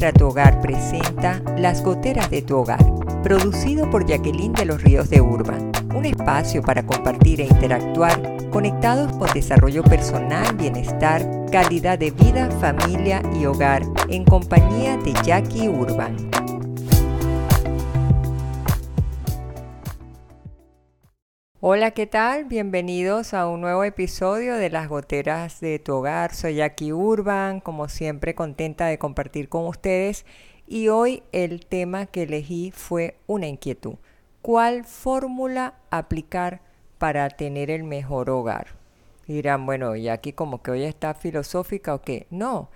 Administra tu Hogar presenta Las Goteras de tu Hogar, producido por Jacqueline de los Ríos de Urban, un espacio para compartir e interactuar conectados con desarrollo personal, bienestar, calidad de vida, familia y hogar, en compañía de Jackie Urban. Hola, ¿qué tal? Bienvenidos a un nuevo episodio de Las Goteras de tu Hogar. Soy Jackie Urban, como siempre contenta de compartir con ustedes. Y hoy el tema que elegí fue una inquietud. ¿Cuál fórmula aplicar para tener el mejor hogar? dirán, bueno, Jackie como que hoy está filosófica o qué. No,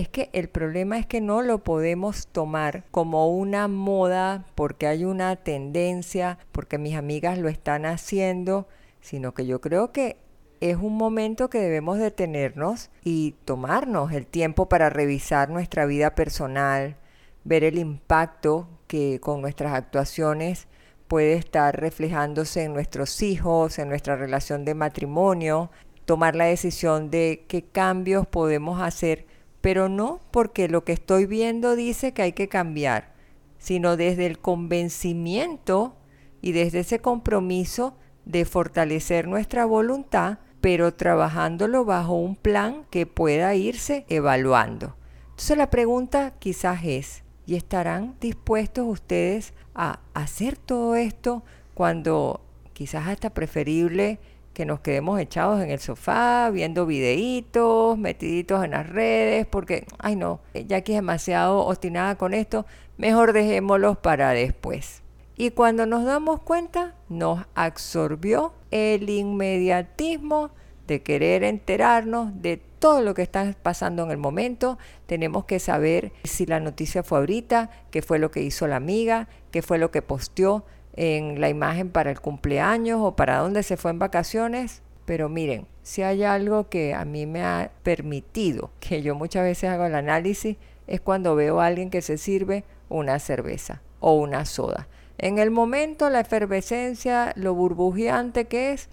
es que el problema es que no lo podemos tomar como una moda porque hay una tendencia, porque mis amigas lo están haciendo, sino que yo creo que es un momento que debemos detenernos y tomarnos el tiempo para revisar nuestra vida personal, ver el impacto que con nuestras actuaciones puede estar reflejándose en nuestros hijos, en nuestra relación de matrimonio, tomar la decisión de qué cambios podemos hacer pero no porque lo que estoy viendo dice que hay que cambiar, sino desde el convencimiento y desde ese compromiso de fortalecer nuestra voluntad, pero trabajándolo bajo un plan que pueda irse evaluando. Entonces la pregunta quizás es, ¿y estarán dispuestos ustedes a hacer todo esto cuando quizás hasta preferible que nos quedemos echados en el sofá, viendo videitos, metiditos en las redes, porque, ay no, ya que es demasiado obstinada con esto, mejor dejémoslos para después. Y cuando nos damos cuenta, nos absorbió el inmediatismo de querer enterarnos de todo lo que está pasando en el momento. Tenemos que saber si la noticia fue ahorita, qué fue lo que hizo la amiga, qué fue lo que posteó, en la imagen para el cumpleaños o para dónde se fue en vacaciones. Pero miren, si hay algo que a mí me ha permitido, que yo muchas veces hago el análisis, es cuando veo a alguien que se sirve una cerveza o una soda. En el momento la efervescencia, lo burbujeante que es,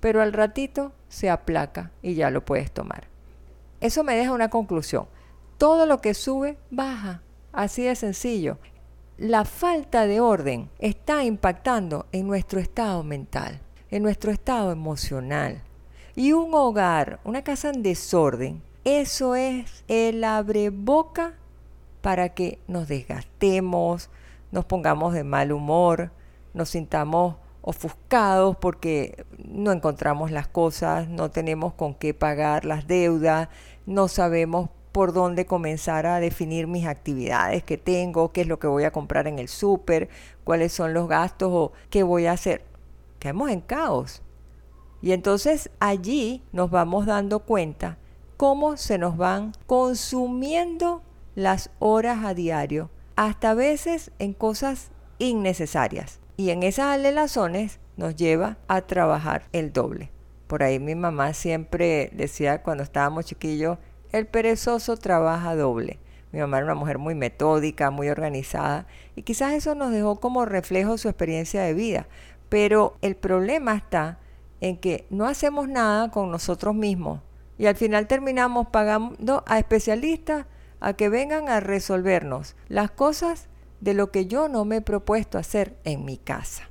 pero al ratito se aplaca y ya lo puedes tomar. Eso me deja una conclusión. Todo lo que sube, baja. Así de sencillo la falta de orden está impactando en nuestro estado mental, en nuestro estado emocional. Y un hogar, una casa en desorden, eso es el abreboca para que nos desgastemos, nos pongamos de mal humor, nos sintamos ofuscados porque no encontramos las cosas, no tenemos con qué pagar las deudas, no sabemos por dónde comenzar a definir mis actividades que tengo, qué es lo que voy a comprar en el súper, cuáles son los gastos o qué voy a hacer. Quedamos en caos. Y entonces allí nos vamos dando cuenta cómo se nos van consumiendo las horas a diario, hasta a veces en cosas innecesarias. Y en esas alelazones nos lleva a trabajar el doble. Por ahí mi mamá siempre decía cuando estábamos chiquillos, el perezoso trabaja doble. Mi mamá era una mujer muy metódica, muy organizada, y quizás eso nos dejó como reflejo su experiencia de vida. Pero el problema está en que no hacemos nada con nosotros mismos y al final terminamos pagando a especialistas a que vengan a resolvernos las cosas de lo que yo no me he propuesto hacer en mi casa.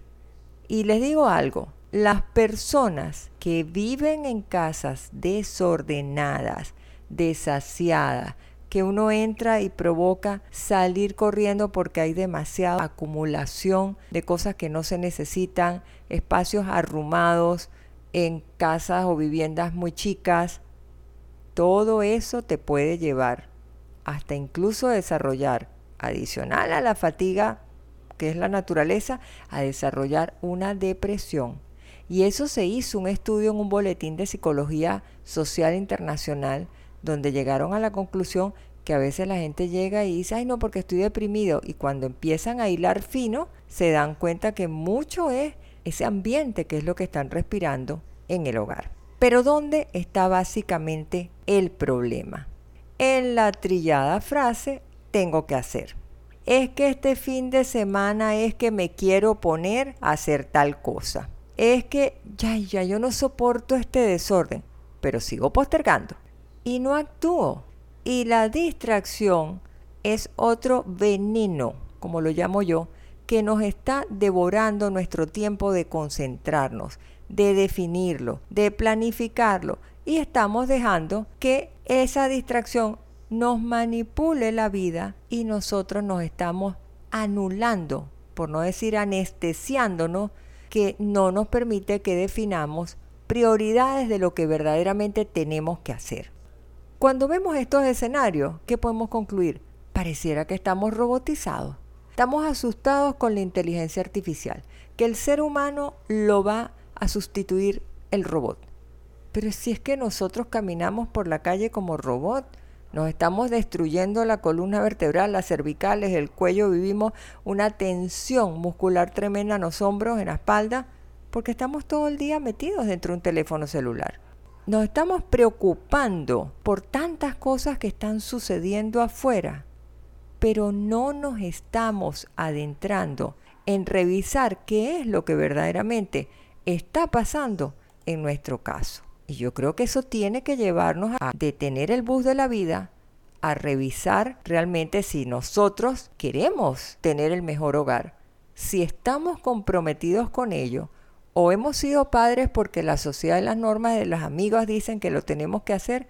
Y les digo algo, las personas que viven en casas desordenadas, desasiada, que uno entra y provoca salir corriendo porque hay demasiada acumulación de cosas que no se necesitan, espacios arrumados en casas o viviendas muy chicas. Todo eso te puede llevar hasta incluso desarrollar, adicional a la fatiga que es la naturaleza, a desarrollar una depresión. Y eso se hizo un estudio en un boletín de psicología social internacional donde llegaron a la conclusión que a veces la gente llega y dice, ay no, porque estoy deprimido. Y cuando empiezan a hilar fino, se dan cuenta que mucho es ese ambiente que es lo que están respirando en el hogar. Pero ¿dónde está básicamente el problema? En la trillada frase, tengo que hacer. Es que este fin de semana es que me quiero poner a hacer tal cosa. Es que ya, ya, yo no soporto este desorden, pero sigo postergando y no actúo. Y la distracción es otro veneno, como lo llamo yo, que nos está devorando nuestro tiempo de concentrarnos, de definirlo, de planificarlo y estamos dejando que esa distracción nos manipule la vida y nosotros nos estamos anulando, por no decir anestesiándonos, que no nos permite que definamos prioridades de lo que verdaderamente tenemos que hacer. Cuando vemos estos escenarios, ¿qué podemos concluir? Pareciera que estamos robotizados. Estamos asustados con la inteligencia artificial, que el ser humano lo va a sustituir el robot. Pero si es que nosotros caminamos por la calle como robot, nos estamos destruyendo la columna vertebral, las cervicales, el cuello, vivimos una tensión muscular tremenda en los hombros, en la espalda, porque estamos todo el día metidos dentro de un teléfono celular. Nos estamos preocupando por tantas cosas que están sucediendo afuera, pero no nos estamos adentrando en revisar qué es lo que verdaderamente está pasando en nuestro caso. Y yo creo que eso tiene que llevarnos a detener el bus de la vida, a revisar realmente si nosotros queremos tener el mejor hogar, si estamos comprometidos con ello, o hemos sido padres porque la sociedad y las normas de las amigas dicen que lo tenemos que hacer,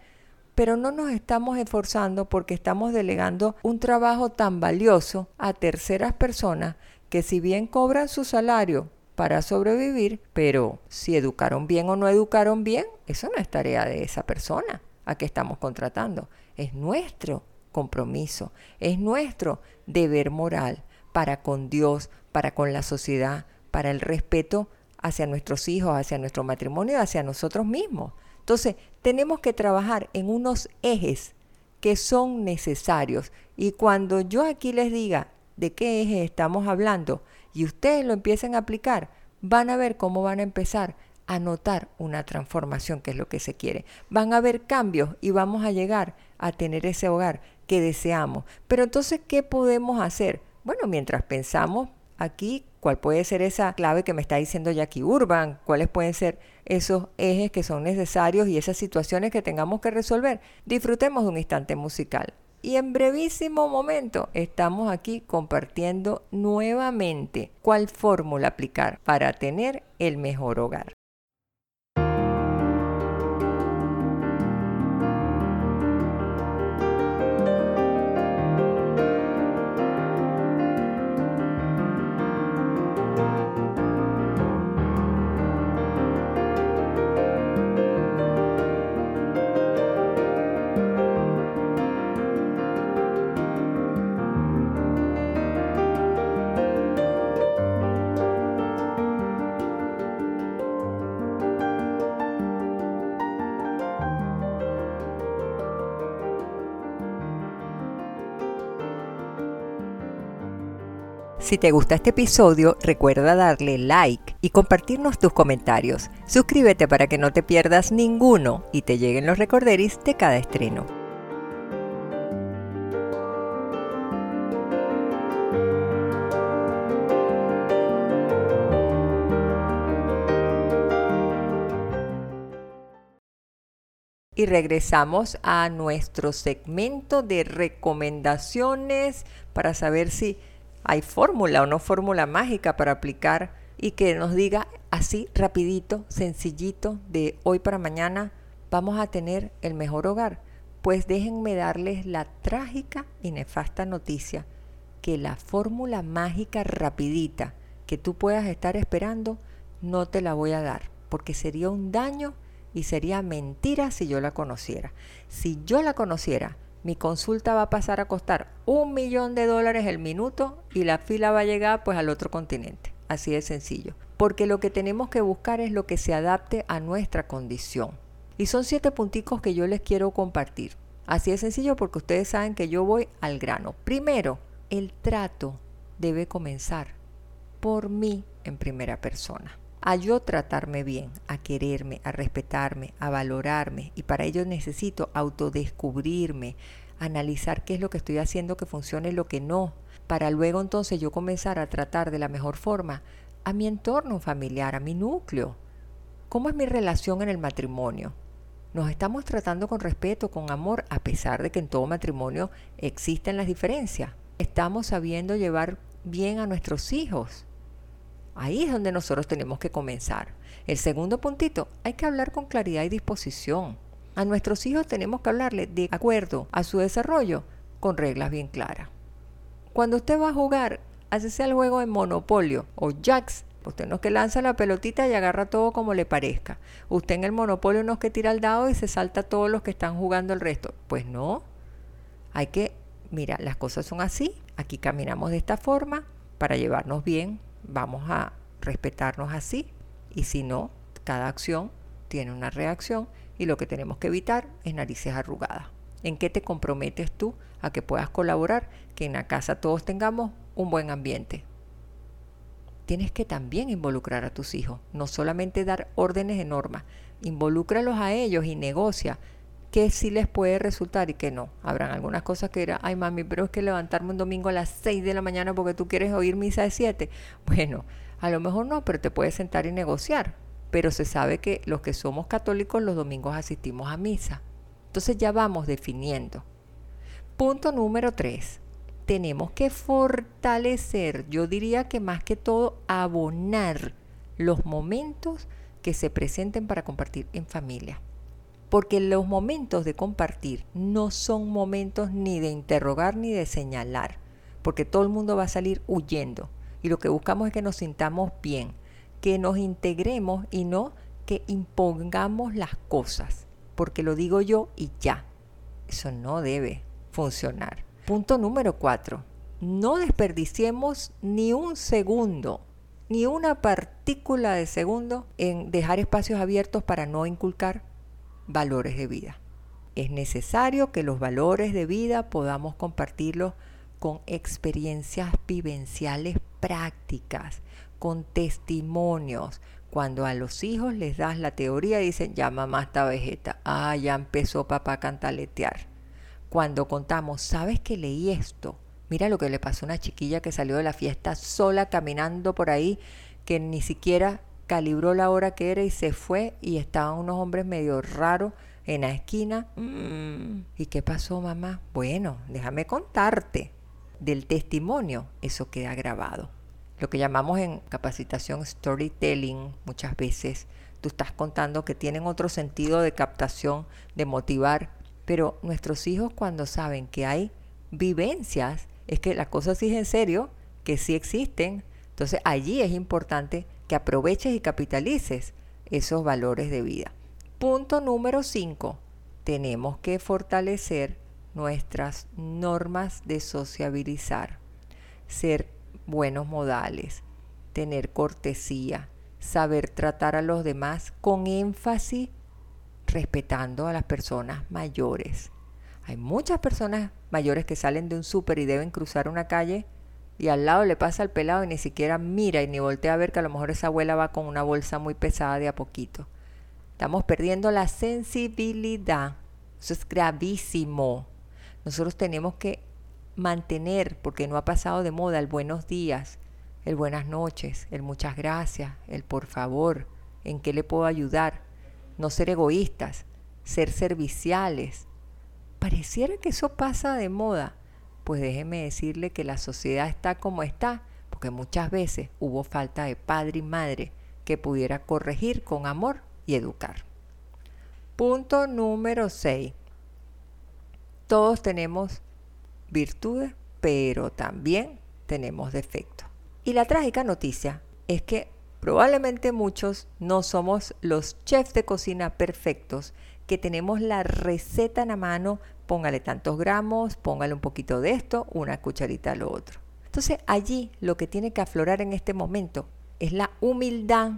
pero no nos estamos esforzando porque estamos delegando un trabajo tan valioso a terceras personas que si bien cobran su salario para sobrevivir, pero si educaron bien o no educaron bien, eso no es tarea de esa persona a que estamos contratando. Es nuestro compromiso, es nuestro deber moral para con Dios, para con la sociedad, para el respeto hacia nuestros hijos, hacia nuestro matrimonio, hacia nosotros mismos. Entonces, tenemos que trabajar en unos ejes que son necesarios. Y cuando yo aquí les diga de qué ejes estamos hablando, y ustedes lo empiecen a aplicar, van a ver cómo van a empezar a notar una transformación, que es lo que se quiere. Van a ver cambios y vamos a llegar a tener ese hogar que deseamos. Pero entonces, ¿qué podemos hacer? Bueno, mientras pensamos aquí, ¿cuál puede ser esa clave que me está diciendo Jackie Urban? ¿Cuáles pueden ser esos ejes que son necesarios y esas situaciones que tengamos que resolver? Disfrutemos de un instante musical. Y en brevísimo momento estamos aquí compartiendo nuevamente cuál fórmula aplicar para tener el mejor hogar. Si te gusta este episodio, recuerda darle like y compartirnos tus comentarios. Suscríbete para que no te pierdas ninguno y te lleguen los recorderis de cada estreno. y regresamos a nuestro segmento de recomendaciones para saber si hay fórmula o no fórmula mágica para aplicar y que nos diga así rapidito, sencillito, de hoy para mañana vamos a tener el mejor hogar. Pues déjenme darles la trágica y nefasta noticia que la fórmula mágica rapidita que tú puedas estar esperando no te la voy a dar, porque sería un daño y sería mentira si yo la conociera. Si yo la conociera, mi consulta va a pasar a costar un millón de dólares el minuto y la fila va a llegar pues al otro continente. Así de sencillo. Porque lo que tenemos que buscar es lo que se adapte a nuestra condición. Y son siete punticos que yo les quiero compartir. Así de sencillo porque ustedes saben que yo voy al grano. Primero, el trato debe comenzar por mí en primera persona a yo tratarme bien, a quererme, a respetarme, a valorarme. Y para ello necesito autodescubrirme, analizar qué es lo que estoy haciendo que funcione y lo que no, para luego entonces yo comenzar a tratar de la mejor forma a mi entorno familiar, a mi núcleo. ¿Cómo es mi relación en el matrimonio? nos estamos tratando con respeto, con amor, a pesar de que en todo matrimonio existen las diferencias. Estamos sabiendo llevar bien a nuestros hijos. Ahí es donde nosotros tenemos que comenzar. El segundo puntito, hay que hablar con claridad y disposición. A nuestros hijos tenemos que hablarle de acuerdo a su desarrollo con reglas bien claras. Cuando usted va a jugar, hácese el juego de Monopolio o Jacks. Usted no es que lanza la pelotita y agarra todo como le parezca. Usted en el Monopolio no es que tira el dado y se salta a todos los que están jugando el resto. Pues no. Hay que, mira, las cosas son así. Aquí caminamos de esta forma para llevarnos bien. Vamos a respetarnos así. Y si no, cada acción tiene una reacción y lo que tenemos que evitar es narices arrugadas. ¿En qué te comprometes tú a que puedas colaborar, que en la casa todos tengamos un buen ambiente? Tienes que también involucrar a tus hijos, no solamente dar órdenes de normas, involúcralos a ellos y negocia qué sí les puede resultar y qué no. Habrán algunas cosas que era, ay mami, pero es que levantarme un domingo a las 6 de la mañana porque tú quieres oír misa de 7. Bueno, a lo mejor no, pero te puedes sentar y negociar. Pero se sabe que los que somos católicos los domingos asistimos a misa. Entonces ya vamos definiendo. Punto número 3. Tenemos que fortalecer, yo diría que más que todo, abonar los momentos que se presenten para compartir en familia. Porque los momentos de compartir no son momentos ni de interrogar ni de señalar, porque todo el mundo va a salir huyendo. Y lo que buscamos es que nos sintamos bien, que nos integremos y no que impongamos las cosas porque lo digo yo y ya. Eso no debe funcionar. Punto número cuatro. No desperdiciemos ni un segundo, ni una partícula de segundo en dejar espacios abiertos para no inculcar valores de vida. Es necesario que los valores de vida podamos compartirlos con experiencias vivenciales prácticas, con testimonios, cuando a los hijos les das la teoría, dicen, ya mamá está vegeta. Ah, ya empezó papá a cantaletear. Cuando contamos, ¿sabes que leí esto? Mira lo que le pasó a una chiquilla que salió de la fiesta sola caminando por ahí, que ni siquiera calibró la hora que era y se fue y estaban unos hombres medio raros en la esquina. Mm, ¿Y qué pasó, mamá? Bueno, déjame contarte. Del testimonio, eso queda grabado lo que llamamos en capacitación storytelling muchas veces. Tú estás contando que tienen otro sentido de captación, de motivar, pero nuestros hijos cuando saben que hay vivencias, es que la cosa sí es en serio, que sí existen. Entonces allí es importante que aproveches y capitalices esos valores de vida. Punto número 5. Tenemos que fortalecer nuestras normas de sociabilizar. Ser buenos modales, tener cortesía, saber tratar a los demás con énfasis, respetando a las personas mayores. Hay muchas personas mayores que salen de un súper y deben cruzar una calle y al lado le pasa al pelado y ni siquiera mira y ni voltea a ver que a lo mejor esa abuela va con una bolsa muy pesada de a poquito. Estamos perdiendo la sensibilidad. Eso es gravísimo. Nosotros tenemos que mantener, porque no ha pasado de moda, el buenos días, el buenas noches, el muchas gracias, el por favor, en qué le puedo ayudar, no ser egoístas, ser serviciales. Pareciera que eso pasa de moda. Pues déjeme decirle que la sociedad está como está, porque muchas veces hubo falta de padre y madre que pudiera corregir con amor y educar. Punto número 6. Todos tenemos virtudes, pero también tenemos defectos. Y la trágica noticia es que probablemente muchos no somos los chefs de cocina perfectos, que tenemos la receta en la mano, póngale tantos gramos, póngale un poquito de esto, una cucharita a lo otro. Entonces allí lo que tiene que aflorar en este momento es la humildad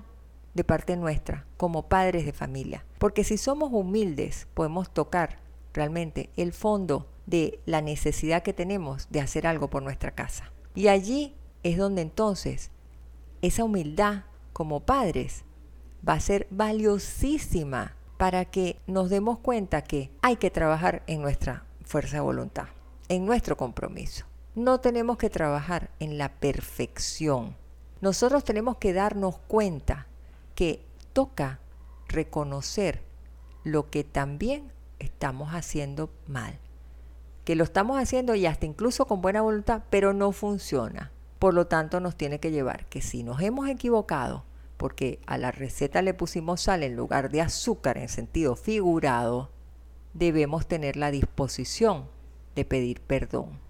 de parte nuestra como padres de familia. Porque si somos humildes podemos tocar realmente el fondo de la necesidad que tenemos de hacer algo por nuestra casa. Y allí es donde entonces esa humildad como padres va a ser valiosísima para que nos demos cuenta que hay que trabajar en nuestra fuerza de voluntad, en nuestro compromiso. No tenemos que trabajar en la perfección. Nosotros tenemos que darnos cuenta que toca reconocer lo que también estamos haciendo mal. Que lo estamos haciendo y hasta incluso con buena voluntad, pero no funciona. Por lo tanto, nos tiene que llevar que si nos hemos equivocado, porque a la receta le pusimos sal en lugar de azúcar en sentido figurado, debemos tener la disposición de pedir perdón,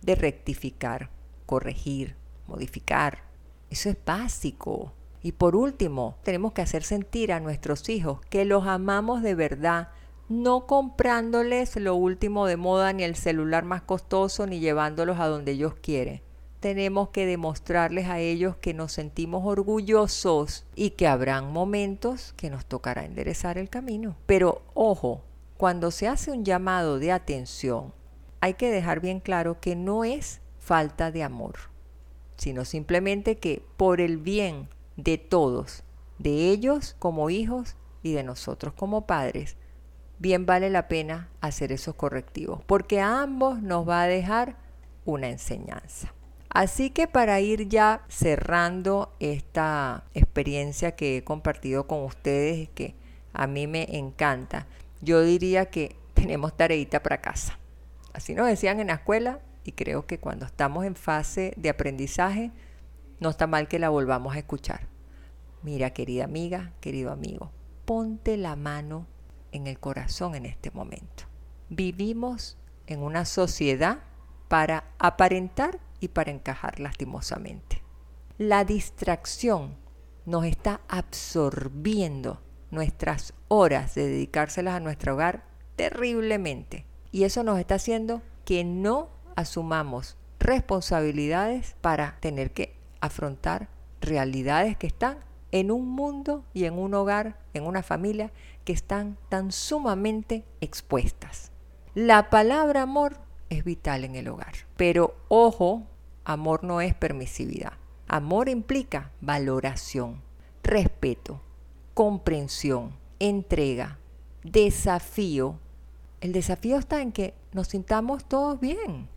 de rectificar, corregir, modificar. Eso es básico. Y por último, tenemos que hacer sentir a nuestros hijos que los amamos de verdad, no comprándoles lo último de moda, ni el celular más costoso, ni llevándolos a donde ellos quieren. Tenemos que demostrarles a ellos que nos sentimos orgullosos y que habrán momentos que nos tocará enderezar el camino. Pero ojo, cuando se hace un llamado de atención, hay que dejar bien claro que no es falta de amor, sino simplemente que por el bien de todos, de ellos como hijos y de nosotros como padres, bien vale la pena hacer esos correctivos, porque a ambos nos va a dejar una enseñanza. Así que para ir ya cerrando esta experiencia que he compartido con ustedes, que a mí me encanta, yo diría que tenemos tareita para casa. Así nos decían en la escuela y creo que cuando estamos en fase de aprendizaje, no está mal que la volvamos a escuchar. Mira, querida amiga, querido amigo, ponte la mano en el corazón en este momento. Vivimos en una sociedad para aparentar y para encajar lastimosamente. La distracción nos está absorbiendo nuestras horas de dedicárselas a nuestro hogar terriblemente. Y eso nos está haciendo que no asumamos responsabilidades para tener que afrontar realidades que están en un mundo y en un hogar, en una familia que están tan sumamente expuestas. La palabra amor es vital en el hogar, pero ojo, amor no es permisividad. Amor implica valoración, respeto, comprensión, entrega, desafío. El desafío está en que nos sintamos todos bien,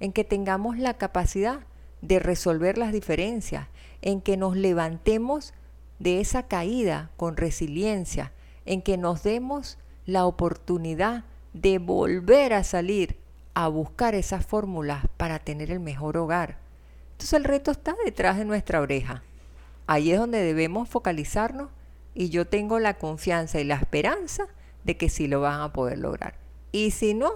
en que tengamos la capacidad de resolver las diferencias, en que nos levantemos de esa caída con resiliencia, en que nos demos la oportunidad de volver a salir a buscar esas fórmulas para tener el mejor hogar. Entonces el reto está detrás de nuestra oreja. Ahí es donde debemos focalizarnos y yo tengo la confianza y la esperanza de que sí lo van a poder lograr. Y si no,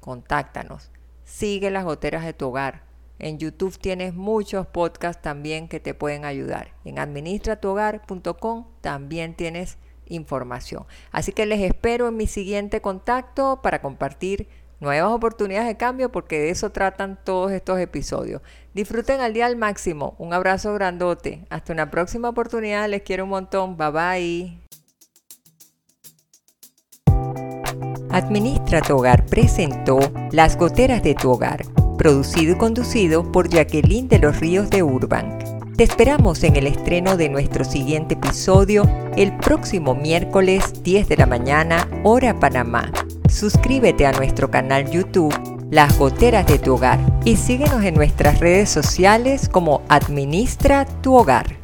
contáctanos. Sigue las goteras de tu hogar en YouTube tienes muchos podcasts también que te pueden ayudar. En administratuhogar.com también tienes información. Así que les espero en mi siguiente contacto para compartir nuevas oportunidades de cambio porque de eso tratan todos estos episodios. Disfruten al día al máximo. Un abrazo grandote. Hasta una próxima oportunidad. Les quiero un montón. Bye bye. Administra tu hogar presentó Las goteras de tu hogar producido y conducido por Jacqueline de los Ríos de Urban. Te esperamos en el estreno de nuestro siguiente episodio el próximo miércoles 10 de la mañana, hora Panamá. Suscríbete a nuestro canal YouTube Las Goteras de tu Hogar y síguenos en nuestras redes sociales como Administra tu Hogar.